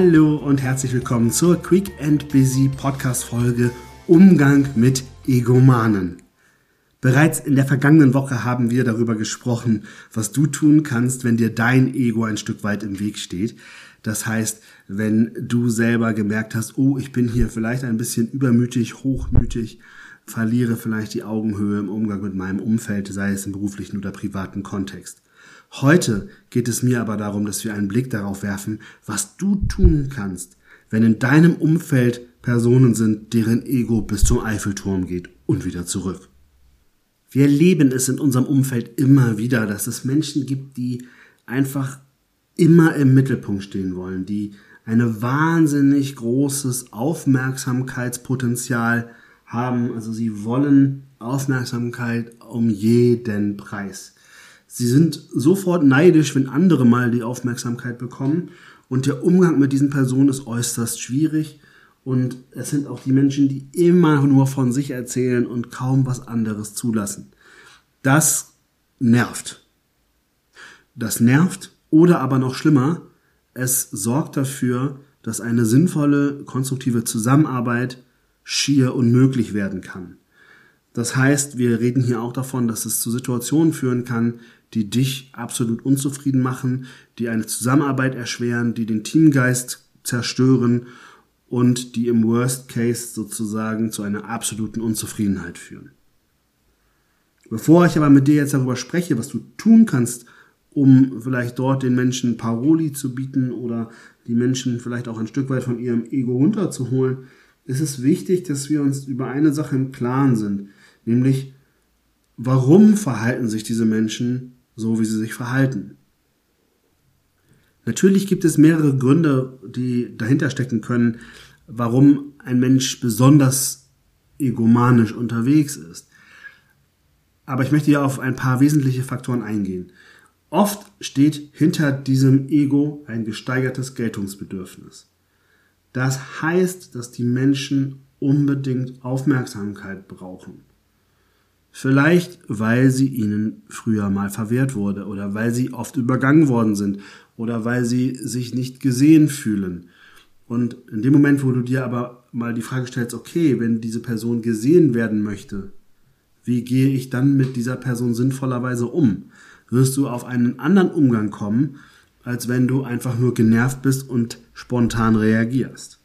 Hallo und herzlich willkommen zur Quick and Busy Podcast Folge Umgang mit Egomanen. Bereits in der vergangenen Woche haben wir darüber gesprochen, was du tun kannst, wenn dir dein Ego ein Stück weit im Weg steht. Das heißt, wenn du selber gemerkt hast, oh, ich bin hier vielleicht ein bisschen übermütig, hochmütig, verliere vielleicht die Augenhöhe im Umgang mit meinem Umfeld, sei es im beruflichen oder privaten Kontext. Heute geht es mir aber darum, dass wir einen Blick darauf werfen, was du tun kannst, wenn in deinem Umfeld Personen sind, deren Ego bis zum Eiffelturm geht und wieder zurück. Wir erleben es in unserem Umfeld immer wieder, dass es Menschen gibt, die einfach immer im Mittelpunkt stehen wollen, die ein wahnsinnig großes Aufmerksamkeitspotenzial haben. Also sie wollen Aufmerksamkeit um jeden Preis. Sie sind sofort neidisch, wenn andere mal die Aufmerksamkeit bekommen. Und der Umgang mit diesen Personen ist äußerst schwierig. Und es sind auch die Menschen, die immer nur von sich erzählen und kaum was anderes zulassen. Das nervt. Das nervt oder aber noch schlimmer, es sorgt dafür, dass eine sinnvolle, konstruktive Zusammenarbeit schier unmöglich werden kann. Das heißt, wir reden hier auch davon, dass es zu Situationen führen kann, die dich absolut unzufrieden machen, die eine Zusammenarbeit erschweren, die den Teamgeist zerstören und die im Worst Case sozusagen zu einer absoluten Unzufriedenheit führen. Bevor ich aber mit dir jetzt darüber spreche, was du tun kannst, um vielleicht dort den Menschen Paroli zu bieten oder die Menschen vielleicht auch ein Stück weit von ihrem Ego runterzuholen, ist es wichtig, dass wir uns über eine Sache im Klaren sind, nämlich warum verhalten sich diese Menschen so wie sie sich verhalten. Natürlich gibt es mehrere Gründe, die dahinter stecken können, warum ein Mensch besonders egomanisch unterwegs ist. Aber ich möchte hier auf ein paar wesentliche Faktoren eingehen. Oft steht hinter diesem Ego ein gesteigertes Geltungsbedürfnis. Das heißt, dass die Menschen unbedingt Aufmerksamkeit brauchen. Vielleicht, weil sie ihnen früher mal verwehrt wurde oder weil sie oft übergangen worden sind oder weil sie sich nicht gesehen fühlen. Und in dem Moment, wo du dir aber mal die Frage stellst, okay, wenn diese Person gesehen werden möchte, wie gehe ich dann mit dieser Person sinnvollerweise um? Wirst du auf einen anderen Umgang kommen, als wenn du einfach nur genervt bist und spontan reagierst.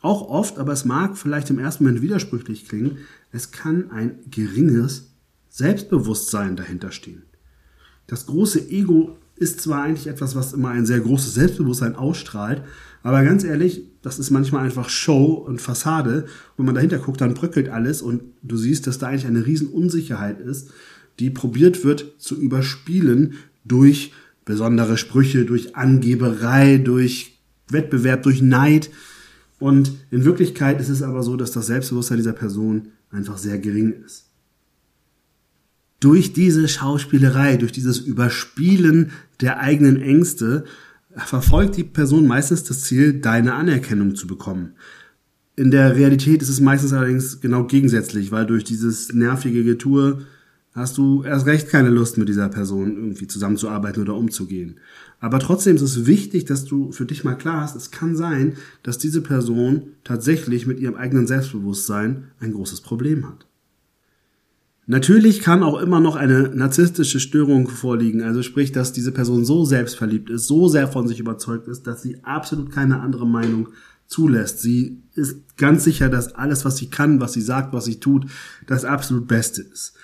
Auch oft, aber es mag vielleicht im ersten Moment widersprüchlich klingen, es kann ein geringes Selbstbewusstsein dahinter stehen. Das große Ego ist zwar eigentlich etwas, was immer ein sehr großes Selbstbewusstsein ausstrahlt, aber ganz ehrlich, das ist manchmal einfach Show und Fassade. Wenn man dahinter guckt, dann bröckelt alles und du siehst, dass da eigentlich eine riesen Unsicherheit ist, die probiert wird zu überspielen durch besondere Sprüche, durch Angeberei, durch Wettbewerb, durch Neid. Und in Wirklichkeit ist es aber so, dass das Selbstbewusstsein dieser Person einfach sehr gering ist. Durch diese Schauspielerei, durch dieses Überspielen der eigenen Ängste verfolgt die Person meistens das Ziel, deine Anerkennung zu bekommen. In der Realität ist es meistens allerdings genau gegensätzlich, weil durch dieses nervige Getue hast du erst recht keine Lust, mit dieser Person irgendwie zusammenzuarbeiten oder umzugehen. Aber trotzdem ist es wichtig, dass du für dich mal klar hast, es kann sein, dass diese Person tatsächlich mit ihrem eigenen Selbstbewusstsein ein großes Problem hat. Natürlich kann auch immer noch eine narzisstische Störung vorliegen, also sprich, dass diese Person so selbstverliebt ist, so sehr von sich überzeugt ist, dass sie absolut keine andere Meinung zulässt. Sie ist ganz sicher, dass alles, was sie kann, was sie sagt, was sie tut, das absolut Beste ist.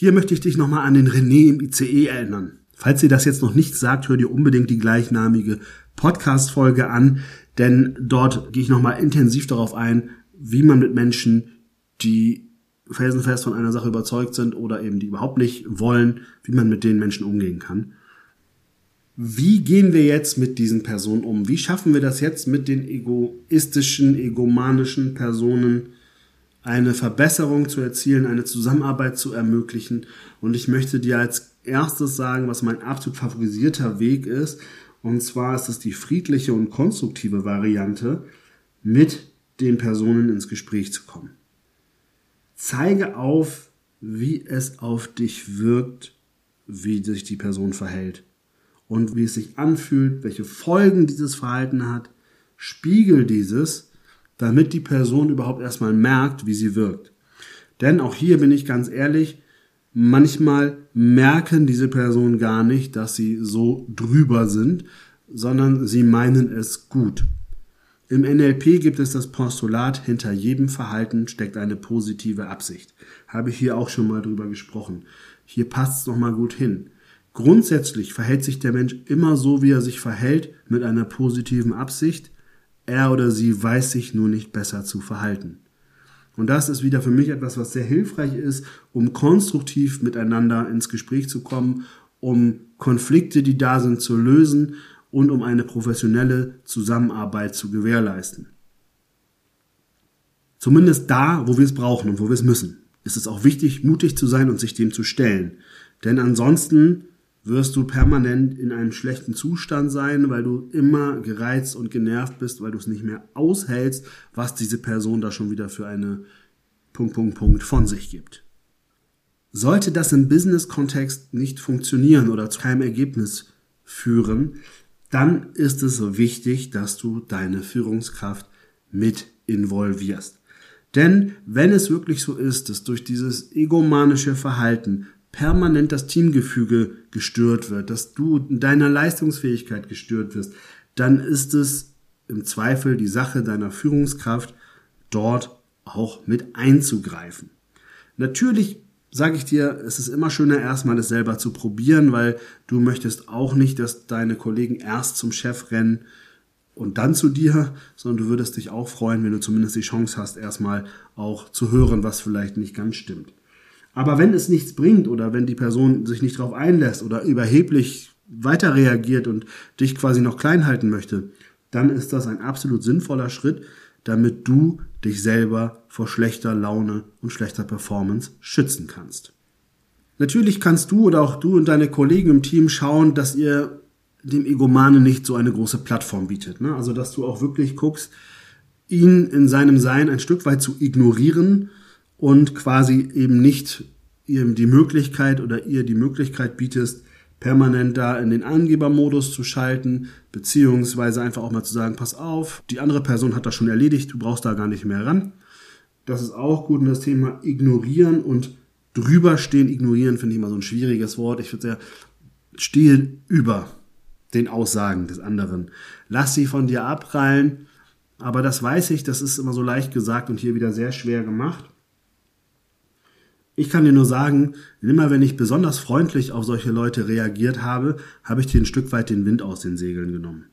Hier möchte ich dich nochmal an den René im ICE erinnern. Falls ihr das jetzt noch nicht sagt, hör dir unbedingt die gleichnamige Podcast-Folge an, denn dort gehe ich nochmal intensiv darauf ein, wie man mit Menschen, die felsenfest von einer Sache überzeugt sind oder eben die überhaupt nicht wollen, wie man mit den Menschen umgehen kann. Wie gehen wir jetzt mit diesen Personen um? Wie schaffen wir das jetzt mit den egoistischen, egomanischen Personen, eine Verbesserung zu erzielen, eine Zusammenarbeit zu ermöglichen? Und ich möchte dir als erstes sagen, was mein absolut favorisierter Weg ist. Und zwar ist es die friedliche und konstruktive Variante, mit den Personen ins Gespräch zu kommen. Zeige auf, wie es auf dich wirkt, wie sich die Person verhält. und wie es sich anfühlt, welche Folgen dieses Verhalten hat, spiegel dieses, damit die Person überhaupt erstmal merkt, wie sie wirkt. Denn auch hier bin ich ganz ehrlich, manchmal merken diese Personen gar nicht, dass sie so drüber sind, sondern sie meinen es gut. Im NLP gibt es das Postulat, hinter jedem Verhalten steckt eine positive Absicht. Habe ich hier auch schon mal drüber gesprochen. Hier passt es nochmal gut hin. Grundsätzlich verhält sich der Mensch immer so, wie er sich verhält, mit einer positiven Absicht. Er oder sie weiß sich nur nicht besser zu verhalten. Und das ist wieder für mich etwas, was sehr hilfreich ist, um konstruktiv miteinander ins Gespräch zu kommen, um Konflikte, die da sind, zu lösen und um eine professionelle Zusammenarbeit zu gewährleisten. Zumindest da, wo wir es brauchen und wo wir es müssen, ist es auch wichtig, mutig zu sein und sich dem zu stellen. Denn ansonsten wirst du permanent in einem schlechten Zustand sein, weil du immer gereizt und genervt bist, weil du es nicht mehr aushältst, was diese Person da schon wieder für eine Punkt, Punkt, Punkt von sich gibt. Sollte das im Business-Kontext nicht funktionieren oder zu keinem Ergebnis führen, dann ist es wichtig, dass du deine Führungskraft mit involvierst. Denn wenn es wirklich so ist, dass durch dieses egomanische Verhalten permanent das Teamgefüge gestört wird, dass du in deiner Leistungsfähigkeit gestört wirst, dann ist es im Zweifel die Sache deiner Führungskraft, dort auch mit einzugreifen. Natürlich sage ich dir, es ist immer schöner, erstmal es selber zu probieren, weil du möchtest auch nicht, dass deine Kollegen erst zum Chef rennen und dann zu dir, sondern du würdest dich auch freuen, wenn du zumindest die Chance hast, erstmal auch zu hören, was vielleicht nicht ganz stimmt. Aber wenn es nichts bringt oder wenn die Person sich nicht darauf einlässt oder überheblich weiter reagiert und dich quasi noch klein halten möchte, dann ist das ein absolut sinnvoller Schritt, damit du dich selber vor schlechter Laune und schlechter Performance schützen kannst. Natürlich kannst du oder auch du und deine Kollegen im Team schauen, dass ihr dem Egomane nicht so eine große Plattform bietet. Ne? Also dass du auch wirklich guckst, ihn in seinem Sein ein Stück weit zu ignorieren und quasi eben nicht ihm die Möglichkeit oder ihr die Möglichkeit bietest, permanent da in den Angebermodus zu schalten, beziehungsweise einfach auch mal zu sagen, pass auf, die andere Person hat das schon erledigt, du brauchst da gar nicht mehr ran. Das ist auch gut. Und das Thema ignorieren und drüberstehen, ignorieren finde ich immer so ein schwieriges Wort. Ich würde sagen, stehen über den Aussagen des anderen. Lass sie von dir abprallen. Aber das weiß ich, das ist immer so leicht gesagt und hier wieder sehr schwer gemacht. Ich kann dir nur sagen, immer wenn ich besonders freundlich auf solche Leute reagiert habe, habe ich dir ein Stück weit den Wind aus den Segeln genommen.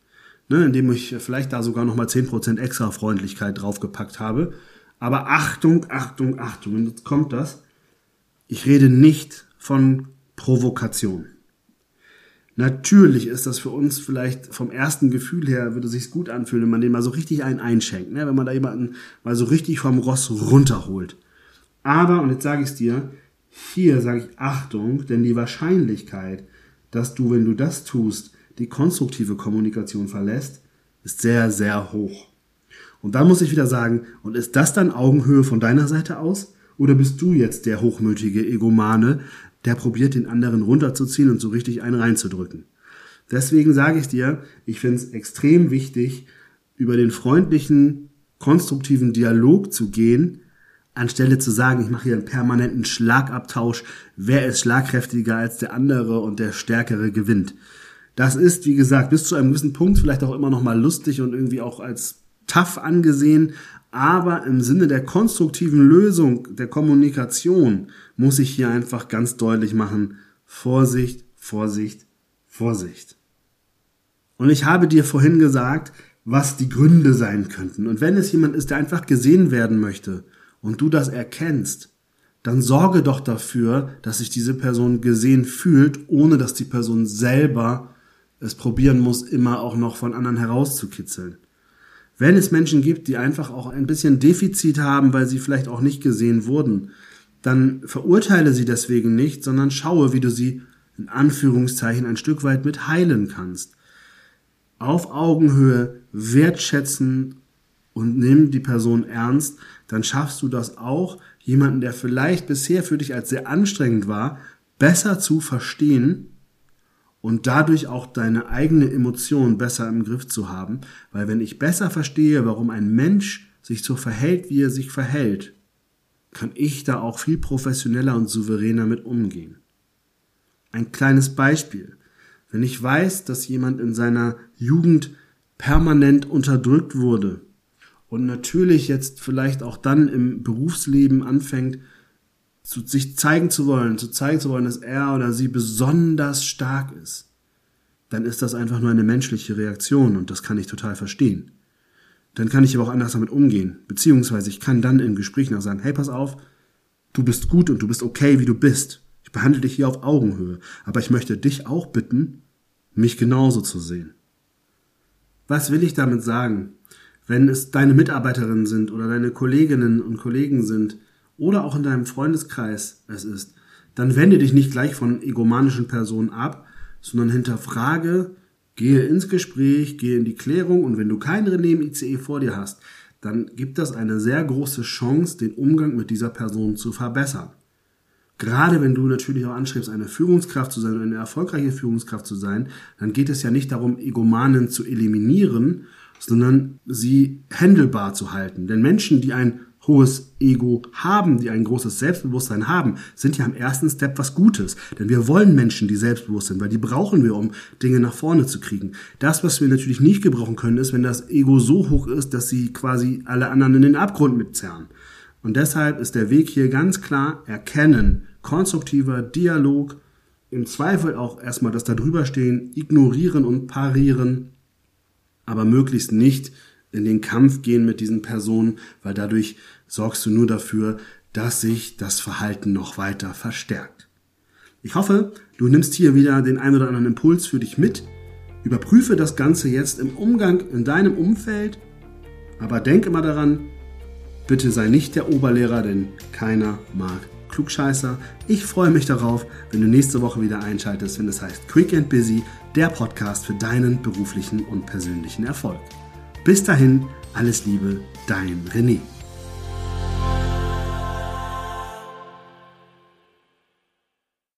Ne, indem ich vielleicht da sogar nochmal 10% extra Freundlichkeit draufgepackt habe. Aber Achtung, Achtung, Achtung, und jetzt kommt das. Ich rede nicht von Provokation. Natürlich ist das für uns vielleicht vom ersten Gefühl her, würde es sich gut anfühlen, wenn man den mal so richtig einen einschenkt, ne? wenn man da jemanden mal so richtig vom Ross runterholt. Aber, und jetzt sage ich es dir, hier sage ich Achtung, denn die Wahrscheinlichkeit, dass du, wenn du das tust, die konstruktive Kommunikation verlässt, ist sehr, sehr hoch. Und da muss ich wieder sagen, und ist das dann Augenhöhe von deiner Seite aus? Oder bist du jetzt der hochmütige Egomane, der probiert, den anderen runterzuziehen und so richtig einen reinzudrücken? Deswegen sage ich dir, ich finde es extrem wichtig, über den freundlichen, konstruktiven Dialog zu gehen, anstelle zu sagen, ich mache hier einen permanenten Schlagabtausch, wer ist schlagkräftiger als der andere und der Stärkere gewinnt. Das ist, wie gesagt, bis zu einem gewissen Punkt vielleicht auch immer noch mal lustig und irgendwie auch als tough angesehen, aber im Sinne der konstruktiven Lösung, der Kommunikation, muss ich hier einfach ganz deutlich machen, Vorsicht, Vorsicht, Vorsicht. Und ich habe dir vorhin gesagt, was die Gründe sein könnten. Und wenn es jemand ist, der einfach gesehen werden möchte und du das erkennst, dann sorge doch dafür, dass sich diese Person gesehen fühlt, ohne dass die Person selber es probieren muss, immer auch noch von anderen herauszukitzeln. Wenn es Menschen gibt, die einfach auch ein bisschen Defizit haben, weil sie vielleicht auch nicht gesehen wurden, dann verurteile sie deswegen nicht, sondern schaue, wie du sie in Anführungszeichen ein Stück weit mit heilen kannst. Auf Augenhöhe wertschätzen und nimm die Person ernst, dann schaffst du das auch, jemanden, der vielleicht bisher für dich als sehr anstrengend war, besser zu verstehen und dadurch auch deine eigene Emotion besser im Griff zu haben, weil wenn ich besser verstehe, warum ein Mensch sich so verhält, wie er sich verhält, kann ich da auch viel professioneller und souveräner mit umgehen. Ein kleines Beispiel. Wenn ich weiß, dass jemand in seiner Jugend permanent unterdrückt wurde und natürlich jetzt vielleicht auch dann im Berufsleben anfängt, zu, sich zeigen zu wollen, zu zeigen zu wollen, dass er oder sie besonders stark ist, dann ist das einfach nur eine menschliche Reaktion und das kann ich total verstehen. Dann kann ich aber auch anders damit umgehen, beziehungsweise ich kann dann im Gespräch noch sagen, hey, pass auf, du bist gut und du bist okay, wie du bist. Ich behandle dich hier auf Augenhöhe, aber ich möchte dich auch bitten, mich genauso zu sehen. Was will ich damit sagen? Wenn es deine Mitarbeiterinnen sind oder deine Kolleginnen und Kollegen sind, oder auch in deinem Freundeskreis es ist, dann wende dich nicht gleich von egomanischen Personen ab, sondern hinterfrage, gehe ins Gespräch, gehe in die Klärung und wenn du keinen René im ICE vor dir hast, dann gibt das eine sehr große Chance, den Umgang mit dieser Person zu verbessern. Gerade wenn du natürlich auch anstrebst, eine Führungskraft zu sein, eine erfolgreiche Führungskraft zu sein, dann geht es ja nicht darum, Egomanen zu eliminieren, sondern sie händelbar zu halten. Denn Menschen, die ein hohes Ego haben, die ein großes Selbstbewusstsein haben, sind ja im ersten Step was Gutes. Denn wir wollen Menschen, die selbstbewusst sind, weil die brauchen wir, um Dinge nach vorne zu kriegen. Das, was wir natürlich nicht gebrauchen können, ist, wenn das Ego so hoch ist, dass sie quasi alle anderen in den Abgrund mitzerren. Und deshalb ist der Weg hier ganz klar erkennen, konstruktiver Dialog, im Zweifel auch erstmal das da drüber stehen, ignorieren und parieren, aber möglichst nicht in den Kampf gehen mit diesen Personen, weil dadurch sorgst du nur dafür, dass sich das Verhalten noch weiter verstärkt. Ich hoffe, du nimmst hier wieder den ein oder anderen Impuls für dich mit. Überprüfe das Ganze jetzt im Umgang in deinem Umfeld, aber denk immer daran, bitte sei nicht der Oberlehrer, denn keiner mag Klugscheißer. Ich freue mich darauf, wenn du nächste Woche wieder einschaltest, wenn es heißt Quick and Busy, der Podcast für deinen beruflichen und persönlichen Erfolg. Bis dahin, alles Liebe, dein René.